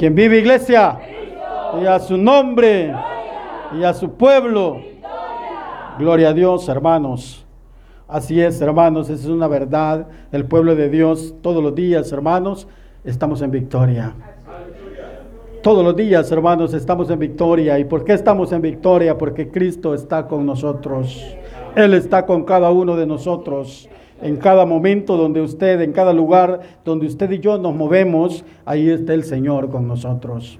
quien vive iglesia y a su nombre y a su pueblo. Gloria a Dios, hermanos. Así es, hermanos, esa es una verdad. El pueblo de Dios, todos los días, hermanos, estamos en victoria. Todos los días, hermanos, estamos en victoria. ¿Y por qué estamos en victoria? Porque Cristo está con nosotros. Él está con cada uno de nosotros. En cada momento donde usted, en cada lugar donde usted y yo nos movemos, ahí está el Señor con nosotros.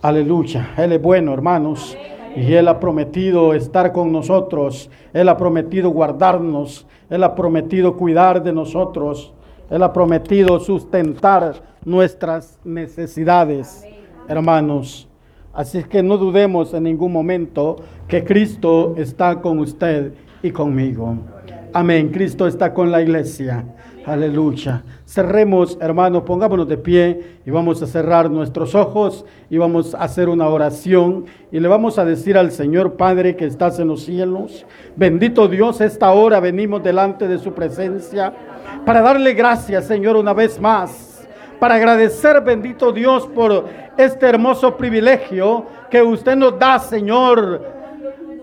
Aleluya. Él es bueno, hermanos. Y Él ha prometido estar con nosotros. Él ha prometido guardarnos. Él ha prometido cuidar de nosotros. Él ha prometido sustentar nuestras necesidades, hermanos. Así que no dudemos en ningún momento que Cristo está con usted y conmigo. Amén. Cristo está con la iglesia. Aleluya. Cerremos, hermanos, pongámonos de pie y vamos a cerrar nuestros ojos y vamos a hacer una oración y le vamos a decir al Señor Padre que estás en los cielos, bendito Dios, esta hora venimos delante de su presencia para darle gracias, Señor, una vez más, para agradecer, bendito Dios, por este hermoso privilegio que usted nos da, Señor,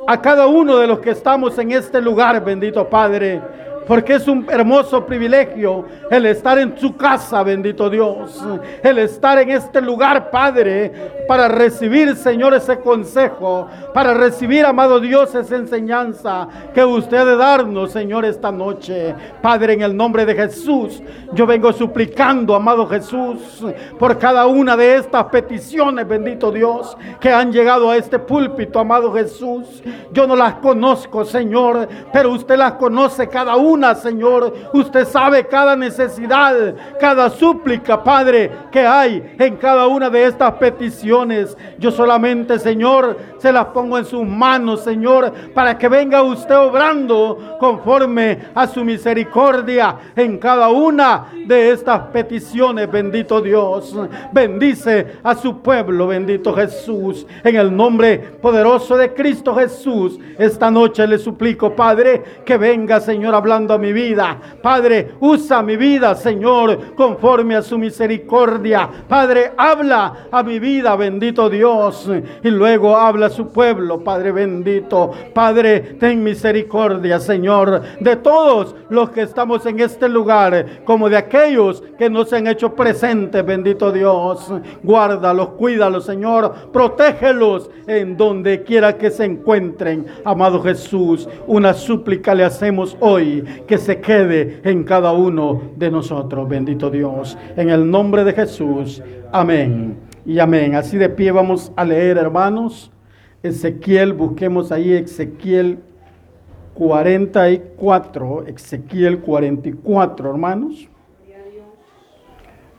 a cada uno de los que estamos en este lugar, bendito Padre porque es un hermoso privilegio el estar en su casa, bendito Dios. El estar en este lugar, Padre, para recibir, Señor, ese consejo, para recibir, amado Dios, esa enseñanza que usted de darnos, Señor, esta noche. Padre, en el nombre de Jesús, yo vengo suplicando, amado Jesús, por cada una de estas peticiones, bendito Dios, que han llegado a este púlpito, amado Jesús. Yo no las conozco, Señor, pero usted las conoce cada una Señor. Usted sabe cada necesidad, cada súplica, Padre, que hay en cada una de estas peticiones. Yo solamente, Señor, se las pongo en sus manos, Señor, para que venga usted obrando conforme a su misericordia en cada una de estas peticiones, bendito Dios. Bendice a su pueblo, bendito Jesús. En el nombre poderoso de Cristo Jesús, esta noche le suplico, Padre, que venga, Señor, hablando a mi vida. Padre, usa mi vida, Señor, conforme a su misericordia. Padre, habla a mi vida, bendito Dios. Y luego habla a su pueblo, Padre bendito. Padre, ten misericordia, Señor, de todos los que estamos en este lugar, como de aquellos que no se han hecho presentes, bendito Dios. Guárdalos, cuídalos, Señor. Protégelos en donde quiera que se encuentren. Amado Jesús, una súplica le hacemos hoy que se quede en cada uno de nosotros, bendito Dios. En el nombre de Jesús, amén y amén. Así de pie vamos a leer, hermanos. Ezequiel, busquemos ahí Ezequiel 44, Ezequiel 44, hermanos.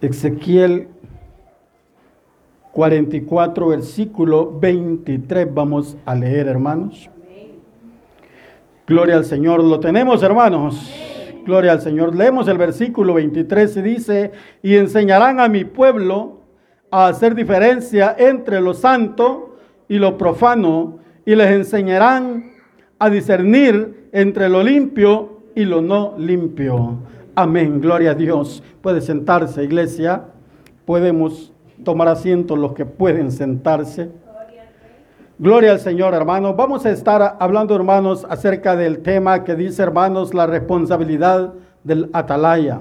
Ezequiel 44, versículo 23, vamos a leer, hermanos. Gloria al Señor. Lo tenemos, hermanos. Gloria al Señor. Leemos el versículo 23 y dice, y enseñarán a mi pueblo a hacer diferencia entre lo santo y lo profano, y les enseñarán a discernir entre lo limpio y lo no limpio. Amén. Gloria a Dios. Puede sentarse, iglesia. Podemos tomar asiento los que pueden sentarse. Gloria al Señor, hermanos. Vamos a estar hablando, hermanos, acerca del tema que dice, hermanos, la responsabilidad del atalaya.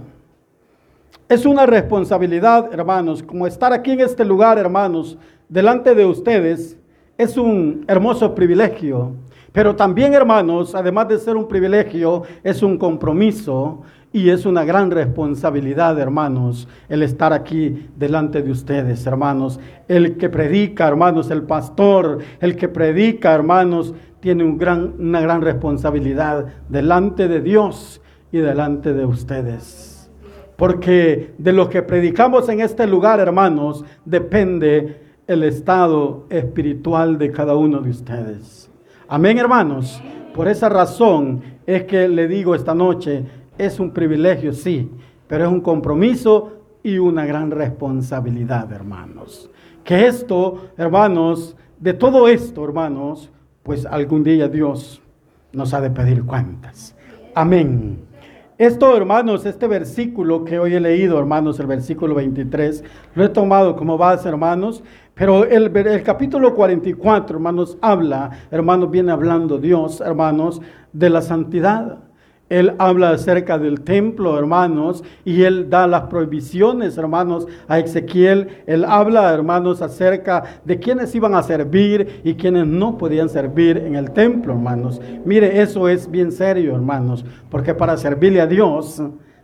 Es una responsabilidad, hermanos, como estar aquí en este lugar, hermanos, delante de ustedes, es un hermoso privilegio. Pero también, hermanos, además de ser un privilegio, es un compromiso y es una gran responsabilidad, hermanos, el estar aquí delante de ustedes, hermanos. El que predica, hermanos, el pastor, el que predica, hermanos, tiene un gran, una gran responsabilidad delante de Dios y delante de ustedes. Porque de lo que predicamos en este lugar, hermanos, depende el estado espiritual de cada uno de ustedes. Amén, hermanos. Por esa razón es que le digo esta noche, es un privilegio, sí, pero es un compromiso y una gran responsabilidad, hermanos. Que esto, hermanos, de todo esto, hermanos, pues algún día Dios nos ha de pedir cuentas. Amén. Esto, hermanos, este versículo que hoy he leído, hermanos, el versículo 23, lo he tomado como base, hermanos, pero el, el, capítulo 44, hermanos, habla, hermanos, viene hablando Dios, hermanos, de la santidad. Él habla acerca del templo, hermanos, y él da las prohibiciones, hermanos, a Ezequiel. Él habla, hermanos, acerca de quienes iban a servir y quienes no podían servir en el templo, hermanos. Mire, eso es bien serio, hermanos, porque para servirle a Dios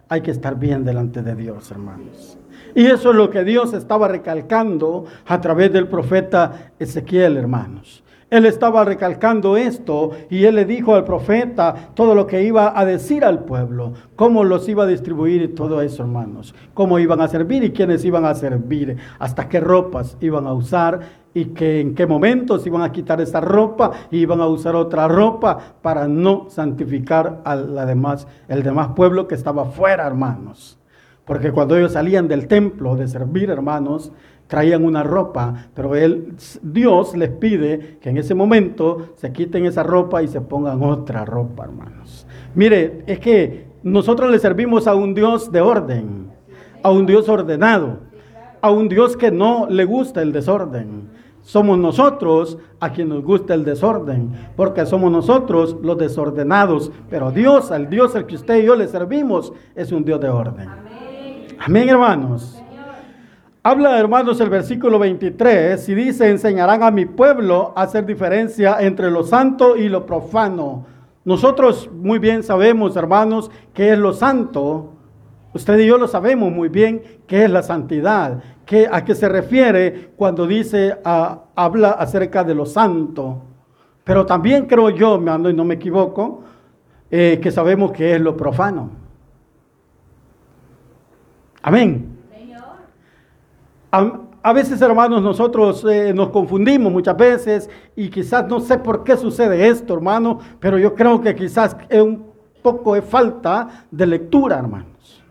hay que estar bien delante de Dios, hermanos. Y eso es lo que Dios estaba recalcando a través del profeta Ezequiel, hermanos. Él estaba recalcando esto y él le dijo al profeta todo lo que iba a decir al pueblo, cómo los iba a distribuir y todo eso, hermanos, cómo iban a servir y quiénes iban a servir, hasta qué ropas iban a usar y que en qué momentos iban a quitar esa ropa y iban a usar otra ropa para no santificar al demás, el demás pueblo que estaba fuera, hermanos. Porque cuando ellos salían del templo de servir, hermanos, traían una ropa, pero él, Dios les pide que en ese momento se quiten esa ropa y se pongan otra ropa, hermanos. Mire, es que nosotros le servimos a un Dios de orden, a un Dios ordenado, a un Dios que no le gusta el desorden. Somos nosotros a quien nos gusta el desorden, porque somos nosotros los desordenados, pero Dios, al Dios al que usted y yo le servimos, es un Dios de orden. Amén, Amén hermanos. Habla, hermanos, el versículo 23 y dice, enseñarán a mi pueblo a hacer diferencia entre lo santo y lo profano. Nosotros muy bien sabemos, hermanos, qué es lo santo. Usted y yo lo sabemos muy bien qué es la santidad, qué, a qué se refiere cuando dice, habla acerca de lo santo. Pero también creo yo, ando y no me equivoco, eh, que sabemos qué es lo profano. Amén. A, veces, hermanos, nosotros eh, nos confundimos muchas veces y quizás no sé por qué sucede esto, hermano, pero yo creo que quizás es un poco de falta de lectura, hermanos,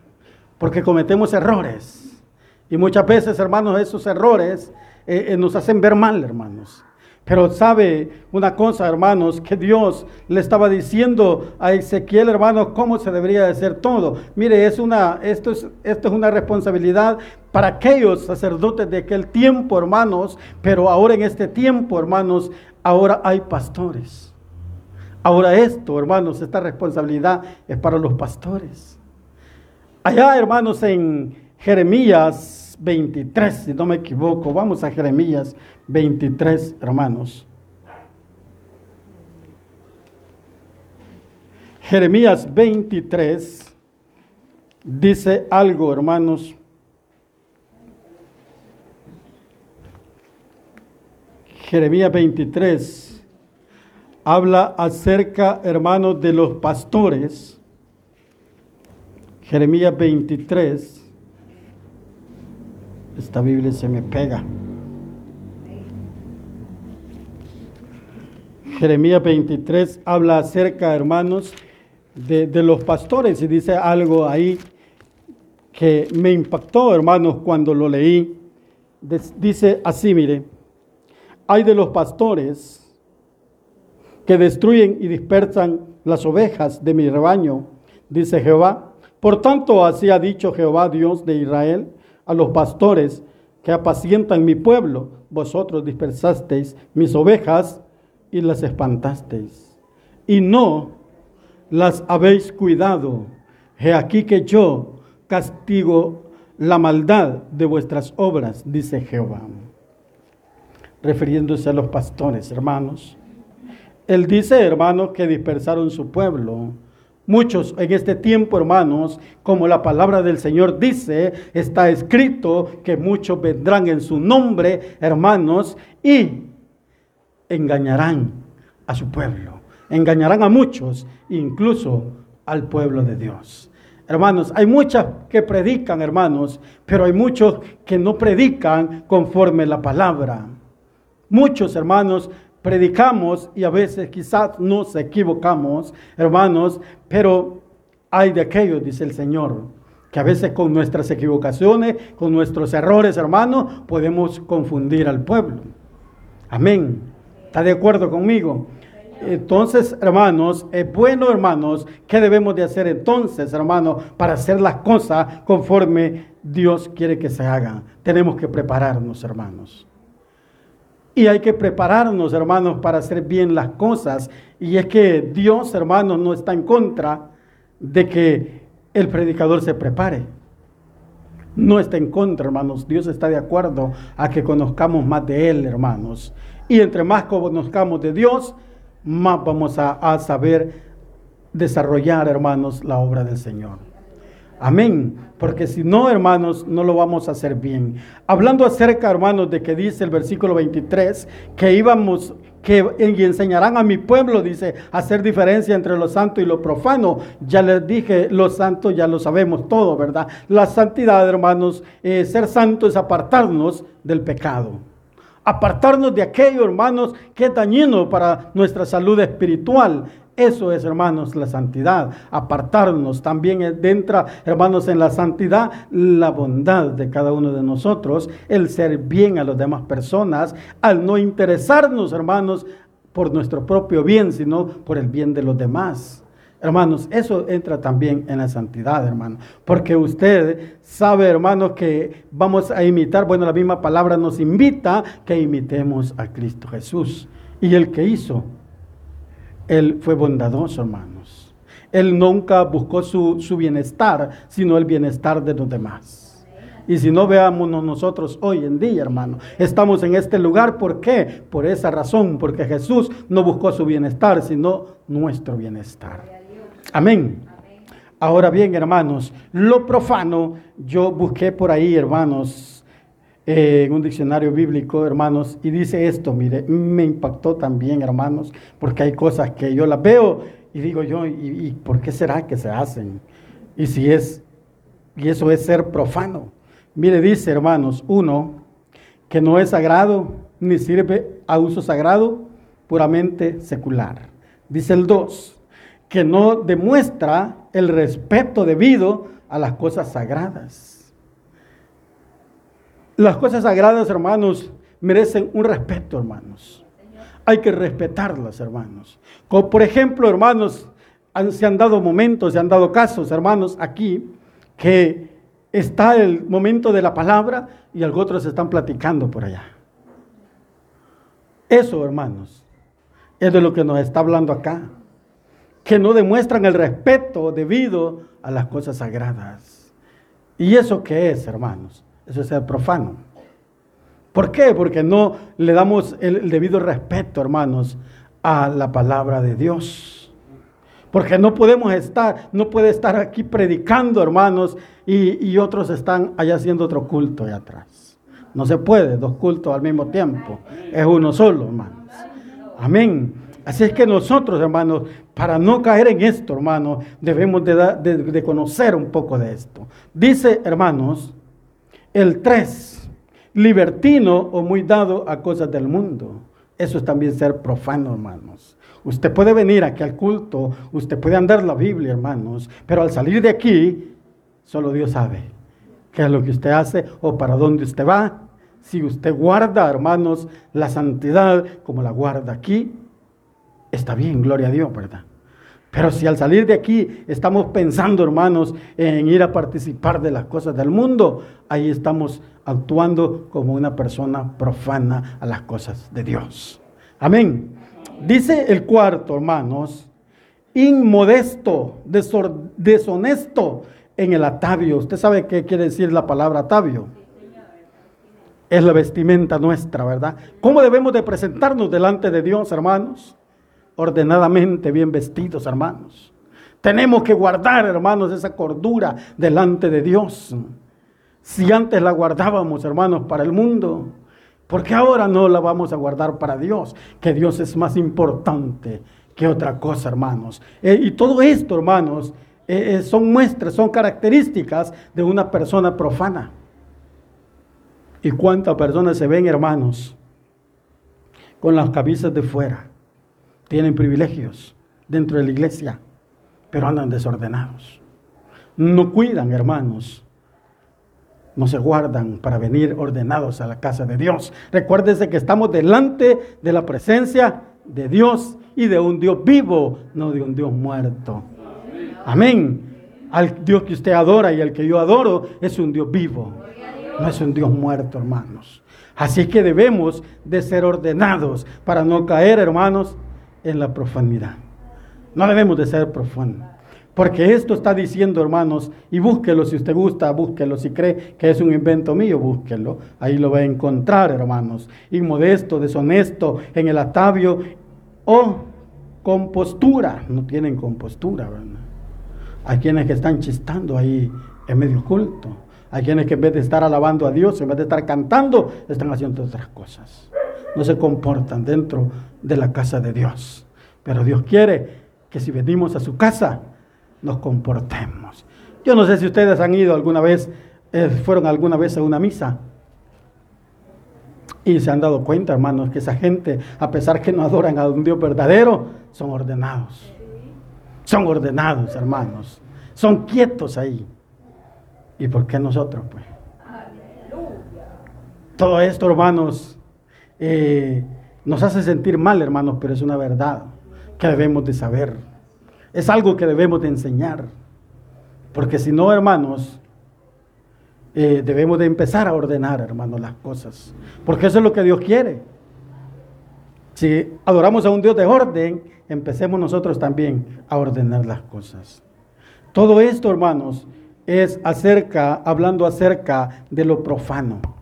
porque cometemos errores. Y muchas veces, hermanos, esos errores eh, eh, nos hacen ver mal, hermanos. Pero sabe una cosa, hermanos, que Dios le estaba diciendo a Ezequiel, hermanos, cómo se debería de hacer todo. Mire, es una, esto, es, esto es una responsabilidad para aquellos sacerdotes de aquel tiempo, hermanos, pero ahora en este tiempo, hermanos, ahora hay pastores. Ahora esto, hermanos, esta responsabilidad es para los pastores. Allá, hermanos, en Jeremías 23, si no me equivoco. Vamos a Jeremías 23, hermanos. Jeremías 23 dice algo, hermanos. Jeremías 23 habla acerca, hermanos, de los pastores. Jeremías 23 esta Biblia se me pega. Jeremías 23 habla acerca, hermanos, de, los pastores y dice algo ahí que me impactó, hermanos, cuando lo leí. Dice así, mire, hay de los pastores que destruyen y dispersan las ovejas de mi rebaño, dice Jehová. Por tanto, así ha dicho Jehová, Dios de Israel, a los pastores que apacientan mi pueblo, vosotros dispersasteis mis ovejas y las espantasteis. Y no las habéis cuidado. He aquí que yo castigo la maldad de vuestras obras, dice Jehová. Refiriéndose a los pastores, hermanos. Él dice, hermanos, que dispersaron su pueblo Muchos en este tiempo, hermanos, como la palabra del Señor dice, está escrito que muchos vendrán en su nombre, hermanos, y engañarán a su pueblo. Engañarán a muchos, incluso al pueblo de Dios. Hermanos, hay muchas que predican, hermanos, pero hay muchos que no predican conforme la palabra. Muchos, hermanos, predicamos y a veces quizás nos equivocamos, hermanos, pero hay de aquellos, dice el Señor, que a veces con nuestras equivocaciones, con nuestros errores, hermanos, podemos confundir al pueblo. Amén. ¿Está de acuerdo conmigo? Entonces, hermanos, es bueno, hermanos, ¿qué debemos de hacer entonces, hermanos, para hacer las cosas conforme Dios quiere que se hagan? Tenemos que prepararnos, hermanos. Y hay que prepararnos, hermanos, para hacer bien las cosas. Y es que Dios, hermanos, no está en contra de que el predicador se prepare. No está en contra, hermanos. Dios está de acuerdo a que conozcamos más de Él, hermanos. Y entre más conozcamos de Dios, más vamos a, a saber desarrollar, hermanos, la obra del Señor. Amén. Porque si no, hermanos, no lo vamos a hacer bien. Hablando acerca, hermanos, de que dice el versículo 23, que íbamos, que y enseñarán a mi pueblo, dice, hacer diferencia entre lo santo y lo profano. Ya les dije, lo santo ya lo sabemos todo, ¿verdad? La santidad, hermanos, eh, ser santo es apartarnos del pecado. Apartarnos de aquello, hermanos, que es dañino para nuestra salud espiritual. Eso es, hermanos, la santidad. Apartarnos también entra, hermanos, en la santidad la bondad de cada uno de nosotros, el ser bien a las demás personas, al no interesarnos, hermanos, por nuestro propio bien, sino por el bien de los demás. Hermanos, eso entra también en la santidad, hermano. Porque usted sabe, hermanos, que vamos a imitar, bueno, la misma palabra nos invita que imitemos a Cristo Jesús. Y el que hizo él fue bondadoso, hermanos. Él nunca buscó su, bienestar, sino el bienestar de los demás. Y si no veamos nosotros hoy en día, hermano, estamos en este lugar, ¿por qué? Por esa razón, porque Jesús no buscó su bienestar, sino nuestro bienestar. Amén. Ahora bien, hermanos, lo profano, yo busqué por ahí, hermanos, eh, en un diccionario bíblico, hermanos, y dice esto, mire, me impactó también, hermanos, porque hay cosas que yo las veo y digo yo, ¿y, por qué será que se hacen? Y si es, y eso es ser profano. Mire, dice, hermanos, uno, que no es sagrado ni sirve a uso sagrado, puramente secular. Dice el dos, que no demuestra el respeto debido a las cosas sagradas. Las cosas sagradas, hermanos, merecen un respeto, hermanos. Hay que respetarlas, hermanos. Como por ejemplo, hermanos, se han dado momentos, se han dado casos, hermanos, aquí, que está el momento de la palabra y otros están platicando por allá. Eso, hermanos, es de lo que nos está hablando acá. Que no demuestran el respeto debido a las cosas sagradas. ¿Y eso qué es, hermanos? Eso es ser profano. ¿Por qué? Porque no le damos el, debido respeto, hermanos, a la palabra de Dios. Porque no podemos estar, no puede estar aquí predicando, hermanos, y, otros están allá haciendo otro culto allá atrás. No se puede, dos cultos al mismo tiempo. Es uno solo, hermanos. Amén. Así es que nosotros, hermanos, para no caer en esto, hermanos, debemos de, de conocer un poco de esto. Dice, hermanos, el 3, libertino o muy dado a cosas del mundo. Eso es también ser profano, hermanos. Usted puede venir aquí al culto, usted puede andar la Biblia, hermanos, pero al salir de aquí, solo Dios sabe qué es lo que usted hace o para dónde usted va. Si usted guarda, hermanos, la santidad como la guarda aquí, está bien, gloria a Dios, ¿verdad? Pero si al salir de aquí estamos pensando, hermanos, en ir a participar de las cosas del mundo, ahí estamos actuando como una persona profana a las cosas de Dios. Amén. Dice el cuarto, hermanos, inmodesto, deshonesto en el atavio. ¿Usted sabe qué quiere decir la palabra atavio? Es la vestimenta nuestra, ¿verdad? ¿Cómo debemos de presentarnos delante de Dios, hermanos? Ordenadamente bien vestidos, hermanos. Tenemos que guardar, hermanos, esa cordura delante de Dios. Si antes la guardábamos, hermanos, para el mundo, ¿por qué ahora no la vamos a guardar para Dios? Que Dios es más importante que otra cosa, hermanos. Eh, y todo esto, hermanos, eh, eh, son muestras, son características de una persona profana. ¿Y cuántas personas se ven, hermanos, con las cabezas de fuera? Tienen privilegios dentro de la iglesia, pero andan desordenados. No cuidan, hermanos. No se guardan para venir ordenados a la casa de Dios. Recuérdese que estamos delante de la presencia de Dios y de un Dios vivo, no de un Dios muerto. Amén. Al Dios que usted adora y el que yo adoro es un Dios vivo, no es un Dios muerto, hermanos. Así que debemos de ser ordenados para no caer, hermanos, en la profanidad. No debemos de ser profanos. Porque esto está diciendo, hermanos, y búsquelo si usted gusta, búsquelo. Si cree que es un invento mío, búsquelo. Ahí lo va a encontrar, hermanos. Inmodesto, deshonesto, en el atavio o compostura. No tienen compostura, ¿verdad? Hay quienes que están chistando ahí en medio culto. Hay quienes que en vez de estar alabando a Dios, en vez de estar cantando, están haciendo otras cosas. No se comportan dentro de la casa de Dios. Pero Dios quiere que si venimos a su casa, nos comportemos. Yo no sé si ustedes han ido alguna vez, eh, fueron alguna vez a una misa. Y se han dado cuenta, hermanos, que esa gente, a pesar que no adoran a un Dios verdadero, son ordenados. Son ordenados, hermanos. Son quietos ahí. ¿Y por qué nosotros, pues? Todo esto, hermanos, eh, nos hace sentir mal, hermanos, pero es una verdad que debemos de saber. Es algo que debemos de enseñar. Porque si no, hermanos, eh, debemos de empezar a ordenar, hermanos, las cosas. Porque eso es lo que Dios quiere. Si adoramos a un Dios de orden, empecemos nosotros también a ordenar las cosas. Todo esto, hermanos, es acerca, hablando acerca de lo profano.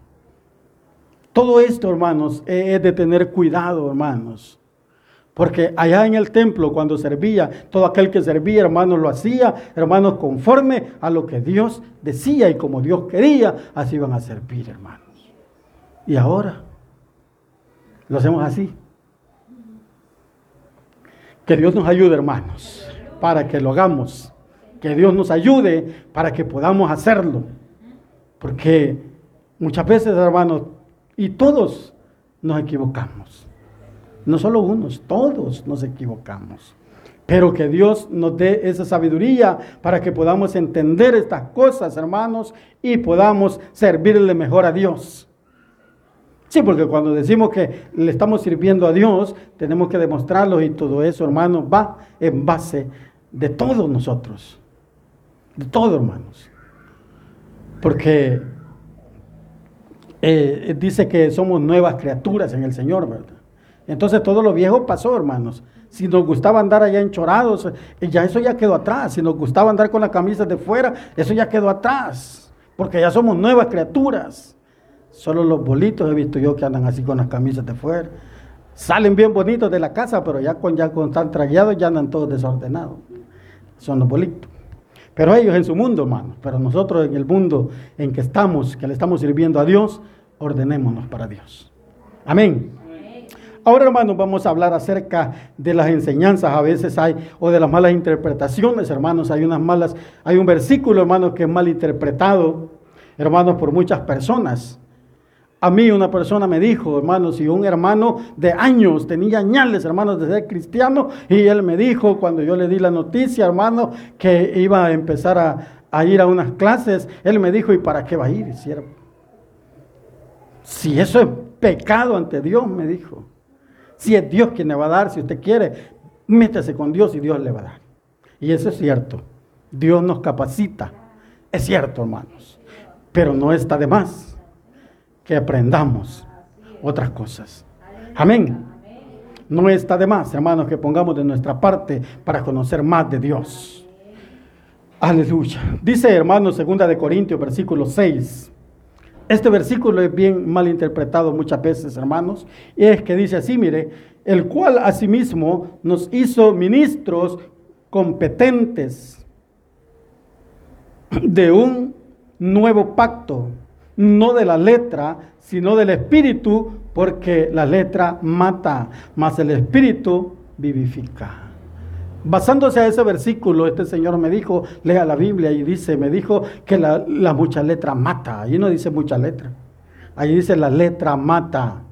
Todo esto, hermanos, es de tener cuidado, hermanos. Porque allá en el templo, cuando servía, todo aquel que servía, hermanos, lo hacía, hermanos, conforme a lo que Dios decía y como Dios quería, así iban a servir, hermanos. Y ahora, lo hacemos así. Que Dios nos ayude, hermanos, para que lo hagamos. Que Dios nos ayude para que podamos hacerlo. Porque muchas veces, hermanos, y todos nos equivocamos. No solo unos, todos nos equivocamos. Pero que Dios nos dé esa sabiduría para que podamos entender estas cosas, hermanos, y podamos servirle mejor a Dios. Sí, porque cuando decimos que le estamos sirviendo a Dios, tenemos que demostrarlo y todo eso, hermanos, va en base de todos nosotros. De todos, hermanos. Porque eh, dice que somos nuevas criaturas en el Señor, ¿verdad? Entonces todo lo viejo pasó, hermanos. Si nos gustaba andar allá enchorados, eh, ya eso ya quedó atrás. Si nos gustaba andar con las camisas de fuera, eso ya quedó atrás. Porque ya somos nuevas criaturas. Solo los bolitos he visto yo que andan así con las camisas de fuera. Salen bien bonitos de la casa, pero ya con ya con tan ya andan todos desordenados. Son los bolitos. Pero ellos en su mundo, hermanos. Pero nosotros en el mundo en que estamos, que le estamos sirviendo a Dios, ordenémonos para Dios. Amén. Ahora, hermanos, vamos a hablar acerca de las enseñanzas. A veces hay, o de las malas interpretaciones, hermanos. Hay unas malas, hay un versículo, hermanos, que es mal interpretado, hermanos, por muchas personas. A mí una persona me dijo, hermanos, si un hermano de años tenía añales, hermanos, de ser cristiano, y él me dijo, cuando yo le di la noticia, hermano, que iba a empezar a, ir a unas clases, él me dijo, ¿y para qué va a ir, siervo? Si eso es pecado ante Dios, me dijo. Si es Dios quien le va a dar, si usted quiere, métase con Dios y Dios le va a dar. Y eso es cierto. Dios nos capacita. Es cierto, hermanos. Pero no está de más que aprendamos otras cosas. Amén. No está de más, hermanos, que pongamos de nuestra parte para conocer más de Dios. Aleluya. Dice, hermanos, segunda de Corintios, versículo 6. Este versículo es bien mal interpretado muchas veces, hermanos, y es que dice así, mire, el cual asimismo nos hizo ministros competentes de un nuevo pacto, no de la letra, sino del espíritu, porque la letra mata, mas el espíritu vivifica. Basándose a ese versículo, este señor me dijo, lea la Biblia y dice, me dijo que la, mucha letra mata. Allí no dice mucha letra. Allí dice la letra mata.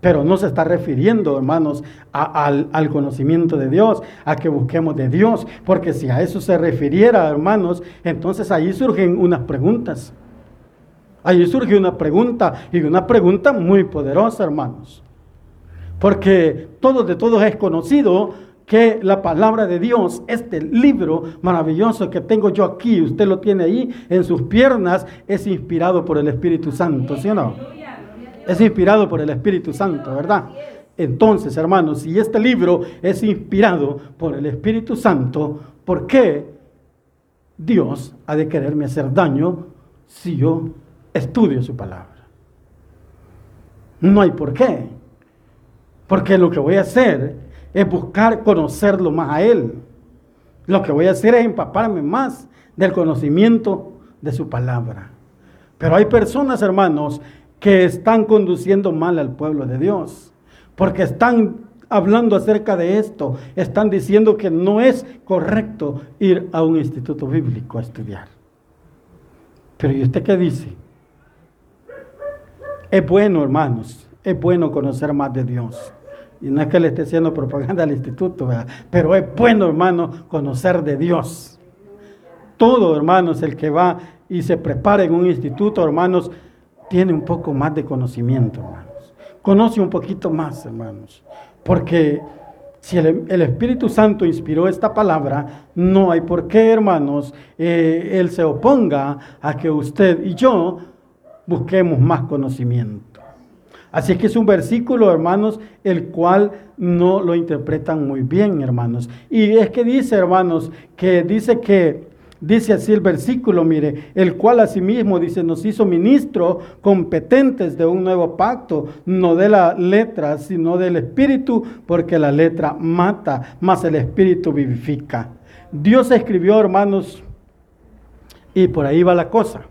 Pero no se está refiriendo, hermanos, al, al, conocimiento de Dios, a que busquemos de Dios. Porque si a eso se refiriera, hermanos, entonces ahí surgen unas preguntas. Allí surge una pregunta y una pregunta muy poderosa, hermanos. Porque todo de todos es conocido que la palabra de Dios, este libro maravilloso que tengo yo aquí, usted lo tiene ahí en sus piernas, es inspirado por el Espíritu Santo, ¿sí o no? Es inspirado por el Espíritu Santo, ¿verdad? Entonces, hermanos, si este libro es inspirado por el Espíritu Santo, ¿por qué Dios ha de quererme hacer daño si yo estudio su palabra? No hay por qué. Porque lo que voy a hacer es buscar conocerlo más a Él. Lo que voy a hacer es empaparme más del conocimiento de su palabra. Pero hay personas, hermanos, que están conduciendo mal al pueblo de Dios, porque están hablando acerca de esto, están diciendo que no es correcto ir a un instituto bíblico a estudiar. Pero ¿y usted qué dice? Es bueno, hermanos, es bueno conocer más de Dios. Y no es que le esté haciendo propaganda al instituto, pero es bueno, hermano, conocer de Dios. Todo, hermanos, el que va y se prepara en un instituto, hermanos, tiene un poco más de conocimiento, hermanos. Conoce un poquito más, hermanos. Porque si el, Espíritu Santo inspiró esta palabra, no hay por qué, hermanos, eh, Él se oponga a que usted y yo busquemos más conocimiento. Así que es un versículo, hermanos, el cual no lo interpretan muy bien, hermanos. Y es que dice, hermanos, que dice que, dice así el versículo, mire, el cual asimismo, dice, nos hizo ministros competentes de un nuevo pacto, no de la letra, sino del espíritu, porque la letra mata, más el espíritu vivifica. Dios escribió, hermanos, y por ahí va la cosa,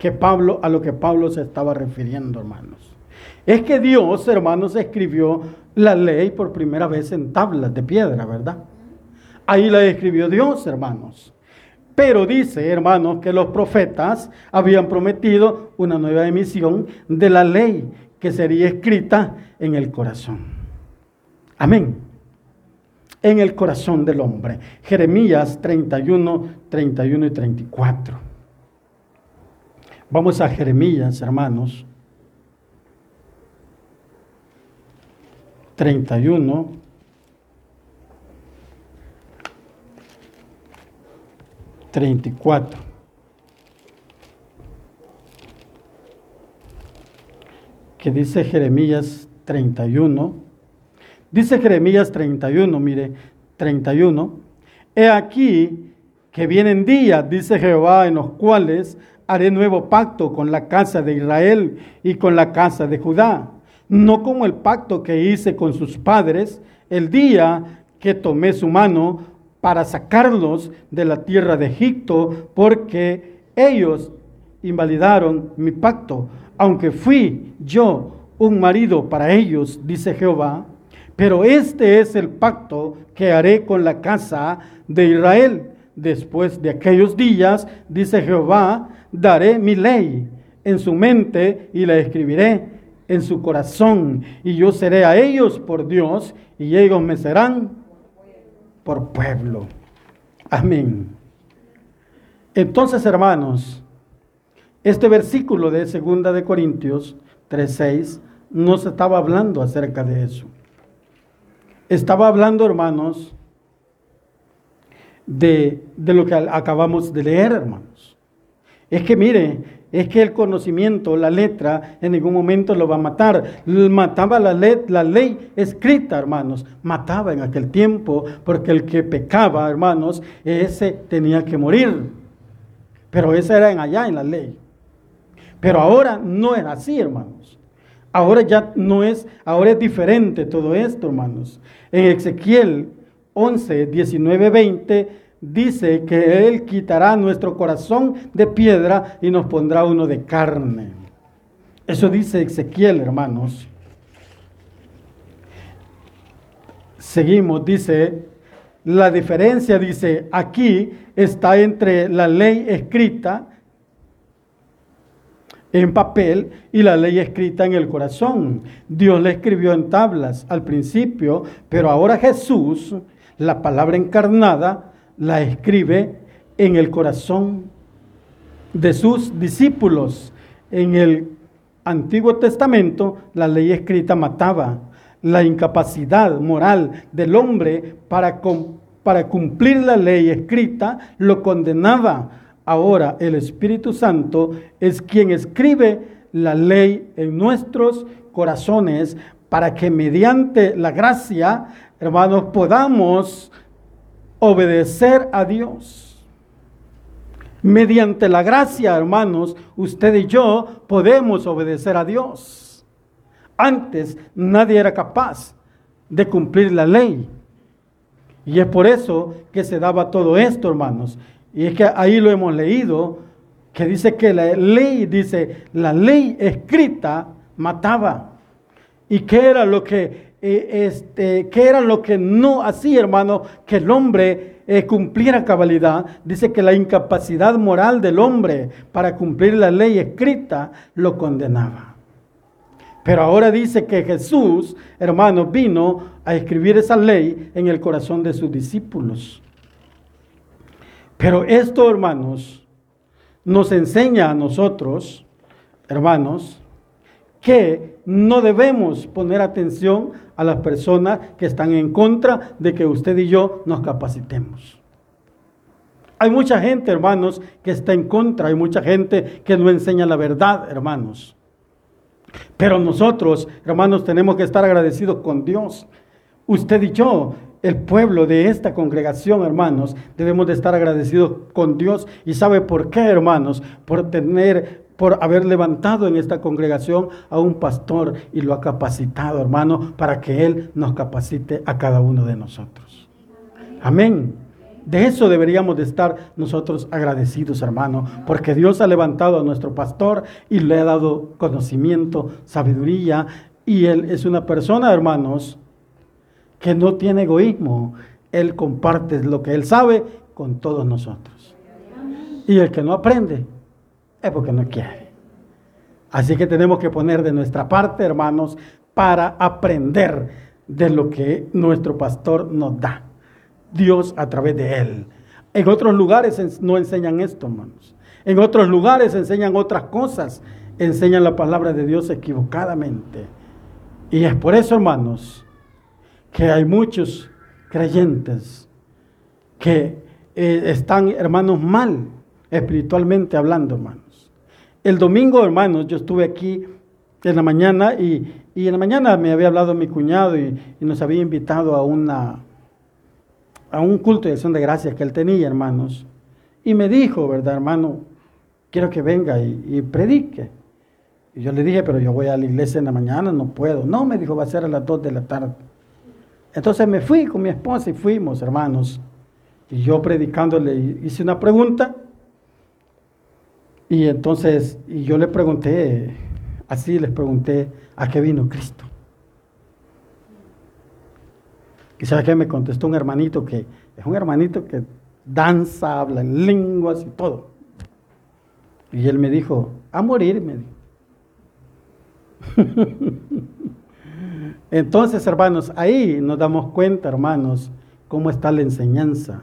que Pablo, a lo que Pablo se estaba refiriendo, hermanos. Es que Dios, hermanos, escribió la ley por primera vez en tablas de piedra, ¿verdad? Ahí la escribió Dios, hermanos. Pero dice, hermanos, que los profetas habían prometido una nueva emisión de la ley que sería escrita en el corazón. Amén. En el corazón del hombre. Jeremías 31, 31 y 34. Vamos a Jeremías, hermanos 31. Treinta y cuatro. Que dice Jeremías 31. Dice Jeremías 31, mire, 31. He aquí que vienen días, dice Jehová, en los cuales haré nuevo pacto con la casa de Israel y con la casa de Judá no como el pacto que hice con sus padres el día que tomé su mano para sacarlos de la tierra de Egipto, porque ellos invalidaron mi pacto, aunque fui yo un marido para ellos, dice Jehová. Pero este es el pacto que haré con la casa de Israel. Después de aquellos días, dice Jehová, daré mi ley en su mente y la escribiré en su corazón, y yo seré a ellos por Dios, y ellos me serán por pueblo. Amén. Entonces, hermanos, este versículo de 2 de Corintios 3:6 no se estaba hablando acerca de eso. Estaba hablando, hermanos, de, de lo que acabamos de leer, hermanos. Es que mire, es que el conocimiento, la letra, en ningún momento lo va a matar. Mataba la, ley, la ley escrita, hermanos. Mataba en aquel tiempo, porque el que pecaba, hermanos, ese tenía que morir. Pero ese era en allá en la ley. Pero ahora no es así, hermanos. Ahora ya no es, ahora es diferente todo esto, hermanos. En Ezequiel 11, 19, 20 dice que Él quitará nuestro corazón de piedra y nos pondrá uno de carne. Eso dice Ezequiel, hermanos. Seguimos, dice, la diferencia, dice, aquí está entre la ley escrita en papel y la ley escrita en el corazón. Dios la escribió en tablas al principio, pero ahora Jesús, la palabra encarnada, la escribe en el corazón de sus discípulos. En el Antiguo Testamento la ley escrita mataba. la incapacidad moral del hombre para, cumplir la ley escrita lo condenaba. Ahora el Espíritu Santo es quien escribe la ley en nuestros corazones para que mediante la gracia, hermanos, podamos obedecer a Dios. Mediante la gracia, hermanos, usted y yo podemos obedecer a Dios. Antes nadie era capaz de cumplir la ley. Y es por eso que se daba todo esto, hermanos. Y es que ahí lo hemos leído, que dice que la ley, dice, la ley escrita mataba. ¿Y qué era lo que, eh, este, qué era lo que no hacía, hermano? Que el hombre eh, cumpliera cabalidad, dice que la incapacidad moral del hombre para cumplir la ley escrita lo condenaba. Pero ahora dice que Jesús, hermano, vino a escribir esa ley en el corazón de sus discípulos. Pero esto, hermanos, nos enseña a nosotros, hermanos, que no debemos poner atención a las personas que están en contra de que usted y yo nos capacitemos. Hay mucha gente, hermanos, que está en contra, hay mucha gente que no enseña la verdad, hermanos. Pero nosotros, hermanos, tenemos que estar agradecidos con Dios. Usted y yo, el pueblo de esta congregación, hermanos, debemos de estar agradecidos con Dios. ¿Y sabe por qué, hermanos? Por tener por haber levantado en esta congregación a un pastor y lo ha capacitado, hermano, para que Él nos capacite a cada uno de nosotros. Amén. De eso deberíamos de estar nosotros agradecidos, hermano, porque Dios ha levantado a nuestro pastor y le ha dado conocimiento, sabiduría, y Él es una persona, hermanos, que no tiene egoísmo. Él comparte lo que Él sabe con todos nosotros. Y el que no aprende, es porque no quiere. Así que tenemos que poner de nuestra parte, hermanos, para aprender de lo que nuestro pastor nos da. Dios a través de él. En otros lugares no enseñan esto, hermanos. En otros lugares enseñan otras cosas. Enseñan la palabra de Dios equivocadamente. Y es por eso, hermanos, que hay muchos creyentes que eh, están, hermanos, mal espiritualmente hablando, hermanos. El domingo, hermanos, yo estuve aquí en la mañana y, en la mañana me había hablado mi cuñado y, nos había invitado a, una, a un culto de acción de gracias que él tenía, hermanos. Y me dijo, ¿verdad, hermano? Quiero que venga y, predique. Y yo le dije, pero yo voy a la iglesia en la mañana, no puedo. No, me dijo, va a ser a las 2 de la tarde. Entonces me fui con mi esposa y fuimos, hermanos. Y yo predicándole hice una pregunta y entonces, y yo le pregunté, así les pregunté, ¿a qué vino Cristo? Y que me contestó un hermanito que es un hermanito que danza, habla en lenguas y todo. Y él me dijo, a morir, me dijo. Entonces, hermanos, ahí nos damos cuenta, hermanos, cómo está la enseñanza.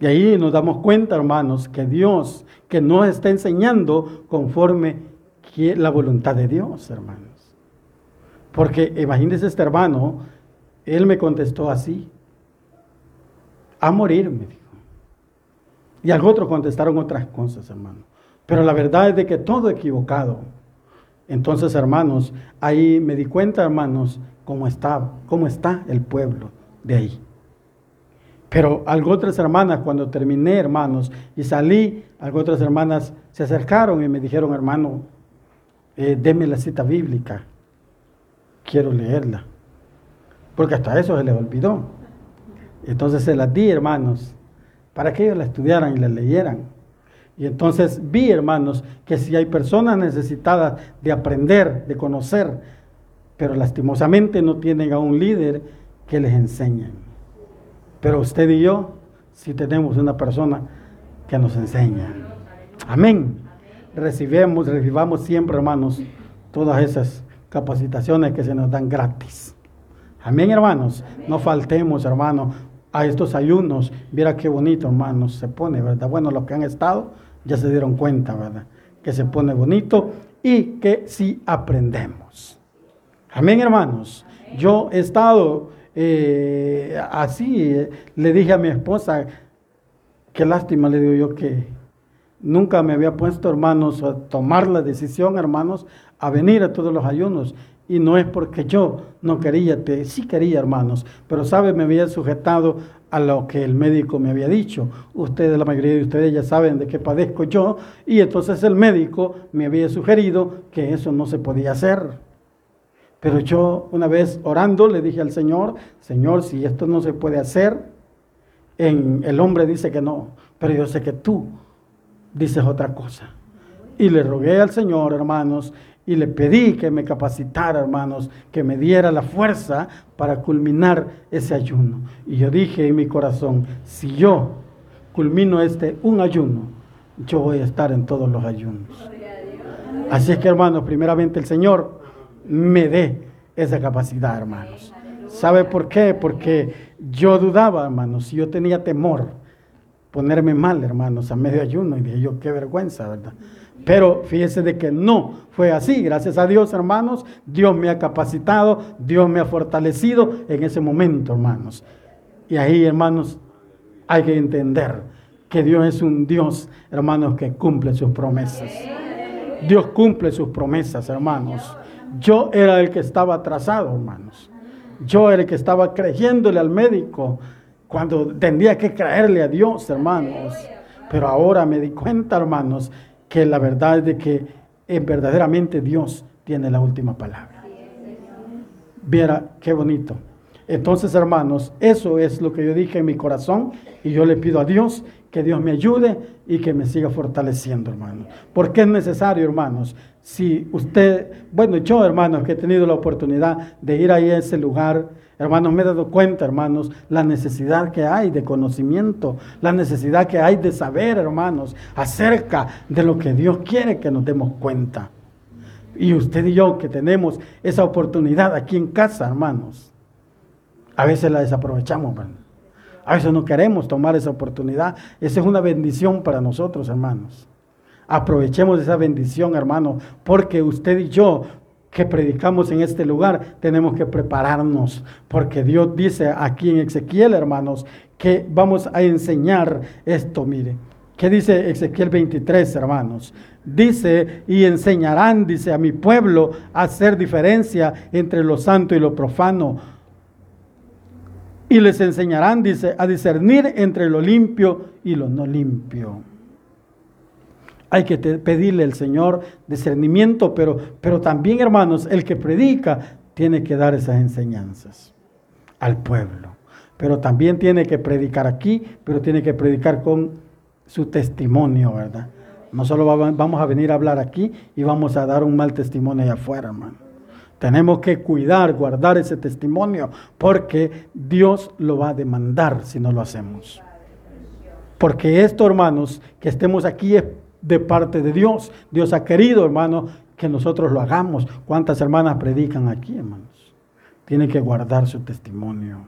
Y ahí nos damos cuenta, hermanos, que Dios, que nos está enseñando conforme la voluntad de Dios, hermanos. Porque imagínense este hermano, él me contestó así, a morir, me dijo. Y al otro contestaron otras cosas, hermano. Pero la verdad es de que todo equivocado. Entonces, hermanos, ahí me di cuenta, hermanos, cómo está, cómo está el pueblo de ahí. Pero otras hermanas, cuando terminé, hermanos, y salí, otras hermanas se acercaron y me dijeron, hermano, eh, deme la cita bíblica, quiero leerla. Porque hasta eso se les olvidó. Entonces se las di, hermanos, para que ellos la estudiaran y la leyeran. Y entonces vi, hermanos, que si hay personas necesitadas de aprender, de conocer, pero lastimosamente no tienen a un líder que les enseñe. Pero usted y yo sí tenemos una persona que nos enseña. Amén. Recibimos, recibamos siempre, hermanos, todas esas capacitaciones que se nos dan gratis. Amén, hermanos. No faltemos, hermanos, a estos ayunos. Mira qué bonito, hermanos, se pone, ¿verdad? Bueno, los que han estado ya se dieron cuenta, ¿verdad? Que se pone bonito y que sí aprendemos. Amén, hermanos. Yo he estado eh, así, le dije a mi esposa, qué lástima, le digo yo, que nunca me había puesto, hermanos, a tomar la decisión, hermanos, a venir a todos los ayunos. Y no es porque yo no quería, sí quería, hermanos, pero sabe, me había sujetado a lo que el médico me había dicho. Ustedes, la mayoría de ustedes ya saben de qué padezco yo, y entonces el médico me había sugerido que eso no se podía hacer. Pero yo una vez orando le dije al Señor, Señor, si esto no se puede hacer, en, el hombre dice que no, pero yo sé que tú dices otra cosa. Y le rogué al Señor, hermanos, y le pedí que me capacitara, hermanos, que me diera la fuerza para culminar ese ayuno. Y yo dije en mi corazón, si yo culmino este un ayuno, yo voy a estar en todos los ayunos. Así es que, hermanos, primeramente el Señor me dé esa capacidad, hermanos. ¿Sabe por qué? Porque yo dudaba, hermanos, yo tenía temor ponerme mal, hermanos, a medio ayuno. Y dije yo, qué vergüenza, ¿verdad? Pero fíjese de que no fue así. Gracias a Dios, hermanos. Dios me ha capacitado, Dios me ha fortalecido en ese momento, hermanos. Y ahí, hermanos, hay que entender que Dios es un Dios, hermanos, que cumple sus promesas. Dios cumple sus promesas, hermanos. Yo era el que estaba atrasado, hermanos. Yo era el que estaba creyéndole al médico cuando tendría que creerle a Dios, hermanos. Pero ahora me di cuenta, hermanos, que la verdad es de que eh, verdaderamente Dios tiene la última palabra. Viera qué bonito. Entonces, hermanos, eso es lo que yo dije en mi corazón y yo le pido a Dios que Dios me ayude y que me siga fortaleciendo, hermanos. Porque es necesario, hermanos. Si usted, bueno, yo, hermanos, que he tenido la oportunidad de ir ahí a ese lugar, Hermanos, me he dado cuenta, hermanos, la necesidad que hay de conocimiento, la necesidad que hay de saber, hermanos, acerca de lo que Dios quiere que nos demos cuenta. Y usted y yo que tenemos esa oportunidad aquí en casa, hermanos, a veces la desaprovechamos, hermanos. A veces no queremos tomar esa oportunidad. Esa es una bendición para nosotros, hermanos. Aprovechemos esa bendición, hermanos, porque usted y yo que predicamos en este lugar, tenemos que prepararnos, porque Dios dice aquí en Ezequiel, hermanos, que vamos a enseñar esto, mire. ¿Qué dice Ezequiel 23, hermanos? Dice, y enseñarán, dice, a mi pueblo a hacer diferencia entre lo santo y lo profano. Y les enseñarán, dice, a discernir entre lo limpio y lo no limpio. Hay que pedirle al Señor discernimiento, pero, pero también, hermanos, el que predica tiene que dar esas enseñanzas al pueblo. Pero también tiene que predicar aquí, pero tiene que predicar con su testimonio, ¿verdad? No solo vamos a venir a hablar aquí y vamos a dar un mal testimonio allá afuera, hermano. Tenemos que cuidar, guardar ese testimonio, porque Dios lo va a demandar si no lo hacemos. Porque esto, hermanos, que estemos aquí es de parte de Dios. Dios ha querido, hermano, que nosotros lo hagamos. ¿Cuántas hermanas predican aquí, hermanos? Tienen que guardar su testimonio.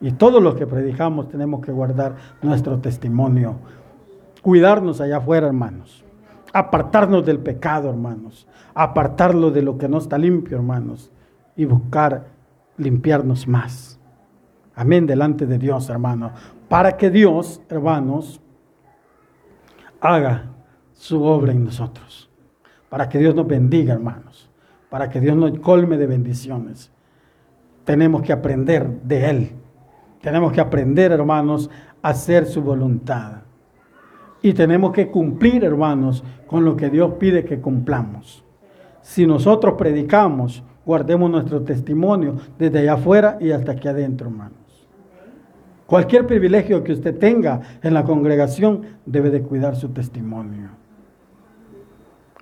Y todos los que predicamos tenemos que guardar nuestro testimonio. Cuidarnos allá afuera, hermanos. Apartarnos del pecado, hermanos. Apartarlo de lo que no está limpio, hermanos. Y buscar limpiarnos más. Amén, delante de Dios, hermanos. Para que Dios, hermanos, haga su obra en nosotros. Para que Dios nos bendiga, hermanos. Para que Dios nos colme de bendiciones. Tenemos que aprender de Él. Tenemos que aprender, hermanos, a hacer su voluntad. Y tenemos que cumplir, hermanos, con lo que Dios pide que cumplamos. Si nosotros predicamos, guardemos nuestro testimonio desde allá afuera y hasta aquí adentro, hermanos. Cualquier privilegio que usted tenga en la congregación debe de cuidar su testimonio.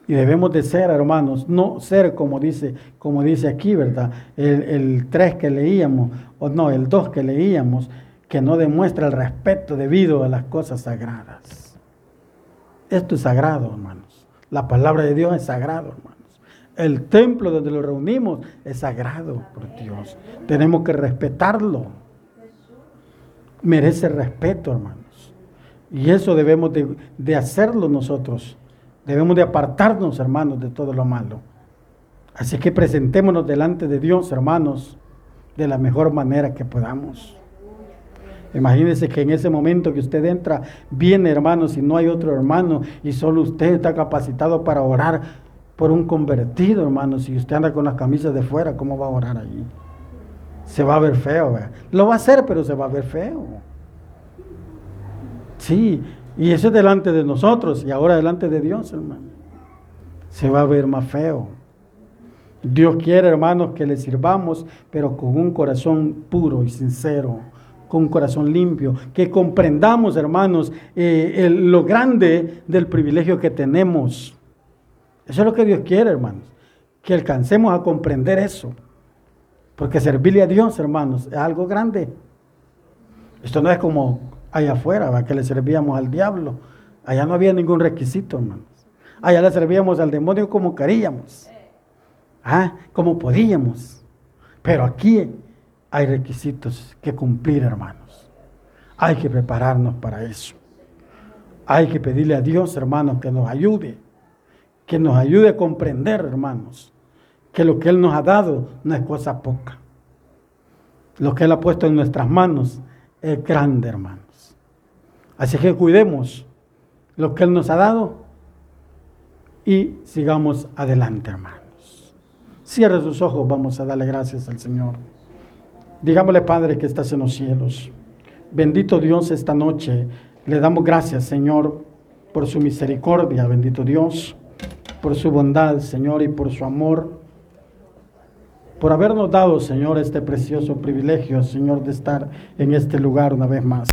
Y debemos de ser, hermanos, no ser como dice, como dice aquí, ¿verdad? El, 3 que leíamos, o no, el 2 que leíamos, que no demuestra el respeto debido a las cosas sagradas. Esto es sagrado, hermanos. La palabra de Dios es sagrado, hermanos. El templo donde lo reunimos es sagrado por Dios. Tenemos que respetarlo. Merece respeto, hermanos. Y eso debemos de, de hacerlo nosotros Debemos de apartarnos, hermanos, de todo lo malo. Así que presentémonos delante de Dios, hermanos, de la mejor manera que podamos. Imagínense que en ese momento que usted entra, viene hermano, si no hay otro hermano y solo usted está capacitado para orar por un convertido, hermano. Si usted anda con las camisas de fuera, ¿cómo va a orar allí? Se va a ver feo. Lo va a hacer, pero se va a ver feo. Sí, y eso es delante de nosotros y ahora delante de Dios, hermano. Se va a ver más feo. Dios quiere, hermanos, que le sirvamos, pero con un corazón puro y sincero, con un corazón limpio, que comprendamos, hermanos, eh, lo grande del privilegio que tenemos. Eso es lo que Dios quiere, hermanos, que alcancemos a comprender eso. Porque servirle a Dios, hermanos, es algo grande. Esto no es como allá afuera, que le servíamos al diablo. Allá no había ningún requisito, hermanos. Allá le servíamos al demonio como queríamos. Ah, como podíamos. Pero aquí hay requisitos que cumplir, hermanos. Hay que prepararnos para eso. Hay que pedirle a Dios, hermanos, que nos ayude. Que nos ayude a comprender, hermanos, que lo que Él nos ha dado no es cosa poca. Lo que Él ha puesto en nuestras manos es grande, hermanos. Así que cuidemos lo que Él nos ha dado y sigamos adelante, hermanos. Cierre sus ojos, vamos a darle gracias al Señor. Digámosle, Padre, que estás en los cielos. Bendito Dios esta noche. Le damos gracias, Señor, por su misericordia, bendito Dios, por su bondad, Señor, y por su amor por habernos dado, Señor, este precioso privilegio, Señor, de estar en este lugar una vez más.